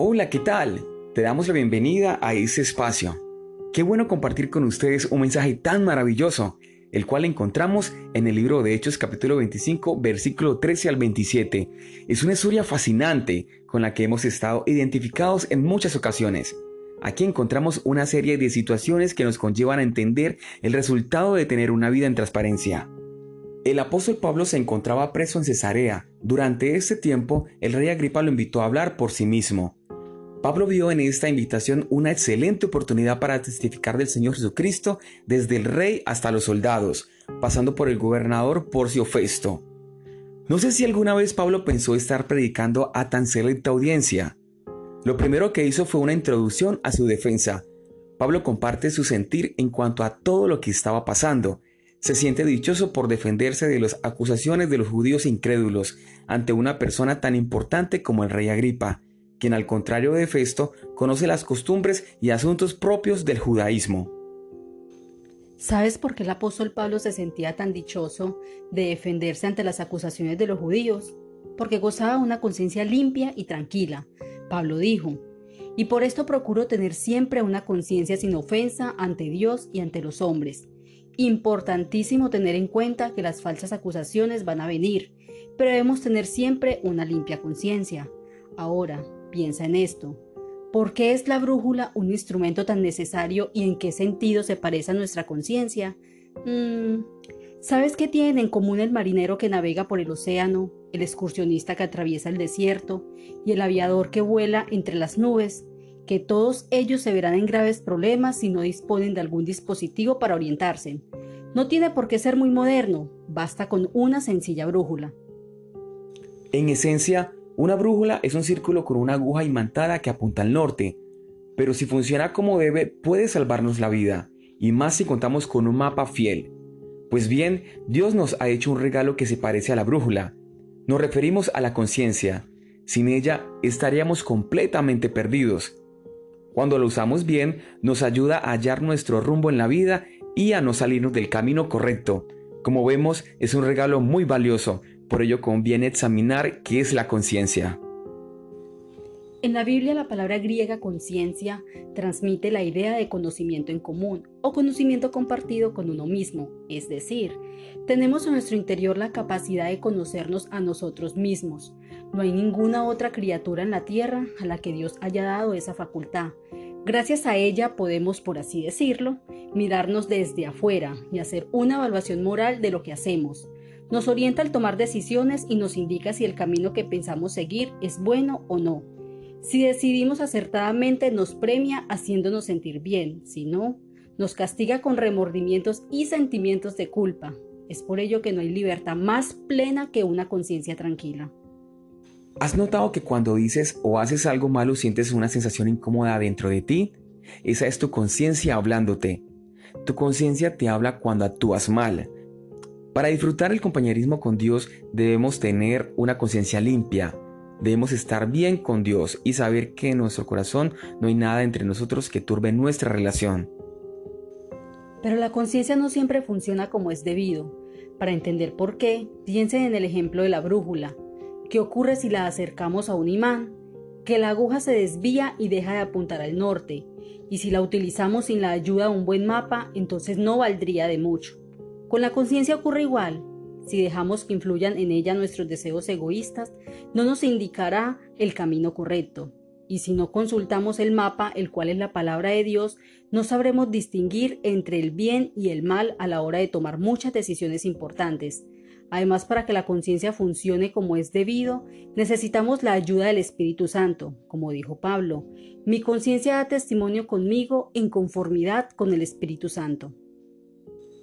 Hola, ¿qué tal? Te damos la bienvenida a ese espacio. Qué bueno compartir con ustedes un mensaje tan maravilloso, el cual encontramos en el libro de Hechos capítulo 25, versículo 13 al 27. Es una historia fascinante con la que hemos estado identificados en muchas ocasiones. Aquí encontramos una serie de situaciones que nos conllevan a entender el resultado de tener una vida en transparencia. El apóstol Pablo se encontraba preso en Cesarea. Durante ese tiempo, el rey Agripa lo invitó a hablar por sí mismo. Pablo vio en esta invitación una excelente oportunidad para testificar del Señor Jesucristo desde el rey hasta los soldados, pasando por el gobernador Porcio Festo. No sé si alguna vez Pablo pensó estar predicando a tan selecta audiencia. Lo primero que hizo fue una introducción a su defensa. Pablo comparte su sentir en cuanto a todo lo que estaba pasando. Se siente dichoso por defenderse de las acusaciones de los judíos incrédulos ante una persona tan importante como el rey Agripa quien al contrario de Festo conoce las costumbres y asuntos propios del judaísmo. ¿Sabes por qué el apóstol Pablo se sentía tan dichoso de defenderse ante las acusaciones de los judíos? Porque gozaba una conciencia limpia y tranquila. Pablo dijo, y por esto procuro tener siempre una conciencia sin ofensa ante Dios y ante los hombres. Importantísimo tener en cuenta que las falsas acusaciones van a venir, pero debemos tener siempre una limpia conciencia. Ahora, Piensa en esto. ¿Por qué es la brújula un instrumento tan necesario y en qué sentido se parece a nuestra conciencia? Mm, ¿Sabes qué tienen en común el marinero que navega por el océano, el excursionista que atraviesa el desierto y el aviador que vuela entre las nubes? Que todos ellos se verán en graves problemas si no disponen de algún dispositivo para orientarse. No tiene por qué ser muy moderno, basta con una sencilla brújula. En esencia, una brújula es un círculo con una aguja imantada que apunta al norte, pero si funciona como debe puede salvarnos la vida, y más si contamos con un mapa fiel. Pues bien, Dios nos ha hecho un regalo que se parece a la brújula. Nos referimos a la conciencia. Sin ella estaríamos completamente perdidos. Cuando lo usamos bien, nos ayuda a hallar nuestro rumbo en la vida y a no salirnos del camino correcto. Como vemos, es un regalo muy valioso, por ello conviene examinar qué es la conciencia. En la Biblia la palabra griega conciencia transmite la idea de conocimiento en común o conocimiento compartido con uno mismo, es decir, tenemos en nuestro interior la capacidad de conocernos a nosotros mismos. No hay ninguna otra criatura en la tierra a la que Dios haya dado esa facultad. Gracias a ella podemos, por así decirlo, mirarnos desde afuera y hacer una evaluación moral de lo que hacemos, nos orienta al tomar decisiones y nos indica si el camino que pensamos seguir es bueno o no. Si decidimos acertadamente nos premia haciéndonos sentir bien, si no, nos castiga con remordimientos y sentimientos de culpa. Es por ello que no hay libertad más plena que una conciencia tranquila. ¿Has notado que cuando dices o haces algo malo sientes una sensación incómoda dentro de ti? Esa es tu conciencia hablándote. Tu conciencia te habla cuando actúas mal, para disfrutar el compañerismo con Dios debemos tener una conciencia limpia, debemos estar bien con Dios y saber que en nuestro corazón no hay nada entre nosotros que turbe nuestra relación. Pero la conciencia no siempre funciona como es debido. Para entender por qué, piensen en el ejemplo de la brújula. ¿Qué ocurre si la acercamos a un imán? Que la aguja se desvía y deja de apuntar al norte. Y si la utilizamos sin la ayuda de un buen mapa, entonces no valdría de mucho. Con la conciencia ocurre igual. Si dejamos que influyan en ella nuestros deseos egoístas, no nos indicará el camino correcto. Y si no consultamos el mapa, el cual es la palabra de Dios, no sabremos distinguir entre el bien y el mal a la hora de tomar muchas decisiones importantes. Además, para que la conciencia funcione como es debido, necesitamos la ayuda del Espíritu Santo, como dijo Pablo. Mi conciencia da testimonio conmigo en conformidad con el Espíritu Santo.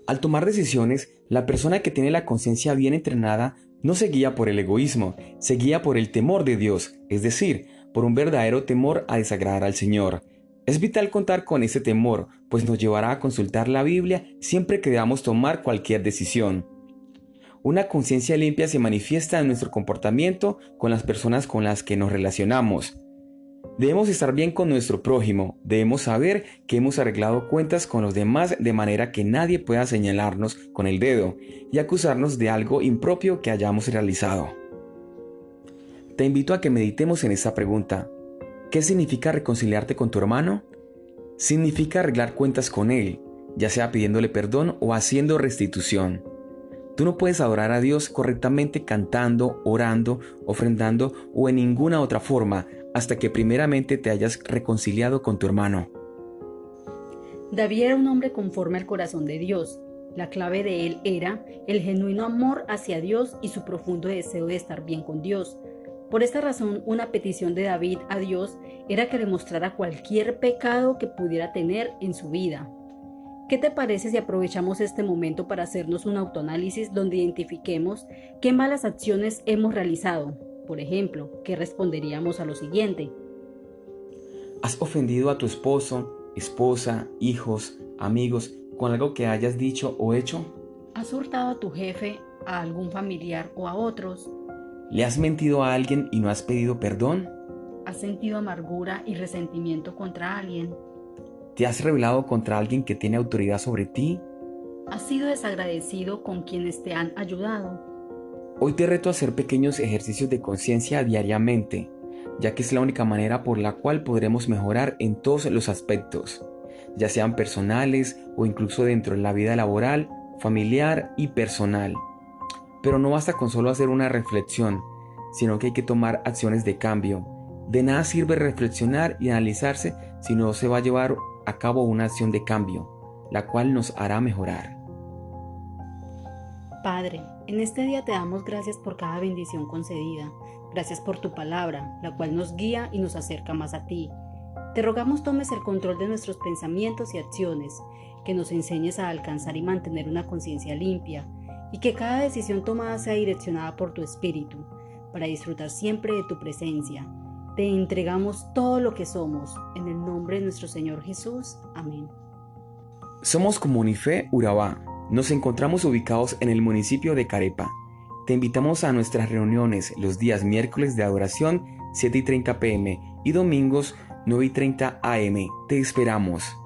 Al tomar decisiones, la persona que tiene la conciencia bien entrenada no se guía por el egoísmo, se guía por el temor de Dios, es decir, por un verdadero temor a desagradar al Señor. Es vital contar con ese temor, pues nos llevará a consultar la Biblia siempre que debamos tomar cualquier decisión. Una conciencia limpia se manifiesta en nuestro comportamiento con las personas con las que nos relacionamos. Debemos estar bien con nuestro prójimo, debemos saber que hemos arreglado cuentas con los demás de manera que nadie pueda señalarnos con el dedo y acusarnos de algo impropio que hayamos realizado. Te invito a que meditemos en esta pregunta. ¿Qué significa reconciliarte con tu hermano? Significa arreglar cuentas con él, ya sea pidiéndole perdón o haciendo restitución. Tú no puedes adorar a Dios correctamente cantando, orando, ofrendando o en ninguna otra forma hasta que primeramente te hayas reconciliado con tu hermano. David era un hombre conforme al corazón de Dios. La clave de él era el genuino amor hacia Dios y su profundo deseo de estar bien con Dios. Por esta razón, una petición de David a Dios era que le mostrara cualquier pecado que pudiera tener en su vida. ¿Qué te parece si aprovechamos este momento para hacernos un autoanálisis donde identifiquemos qué malas acciones hemos realizado? Por ejemplo, ¿qué responderíamos a lo siguiente? ¿Has ofendido a tu esposo, esposa, hijos, amigos con algo que hayas dicho o hecho? ¿Has hurtado a tu jefe, a algún familiar o a otros? ¿Le has mentido a alguien y no has pedido perdón? ¿Has sentido amargura y resentimiento contra alguien? ¿Te has rebelado contra alguien que tiene autoridad sobre ti? ¿Has sido desagradecido con quienes te han ayudado? Hoy te reto a hacer pequeños ejercicios de conciencia diariamente, ya que es la única manera por la cual podremos mejorar en todos los aspectos, ya sean personales o incluso dentro de la vida laboral, familiar y personal. Pero no basta con solo hacer una reflexión, sino que hay que tomar acciones de cambio. De nada sirve reflexionar y analizarse si no se va a llevar a cabo una acción de cambio, la cual nos hará mejorar. Padre, en este día te damos gracias por cada bendición concedida. Gracias por tu palabra, la cual nos guía y nos acerca más a ti. Te rogamos tomes el control de nuestros pensamientos y acciones, que nos enseñes a alcanzar y mantener una conciencia limpia, y que cada decisión tomada sea direccionada por tu espíritu, para disfrutar siempre de tu presencia te entregamos todo lo que somos. En el nombre de nuestro Señor Jesús. Amén. Somos Comunife Urabá. Nos encontramos ubicados en el municipio de Carepa. Te invitamos a nuestras reuniones los días miércoles de adoración 7 y 30 pm y domingos 9 y 30 am. Te esperamos.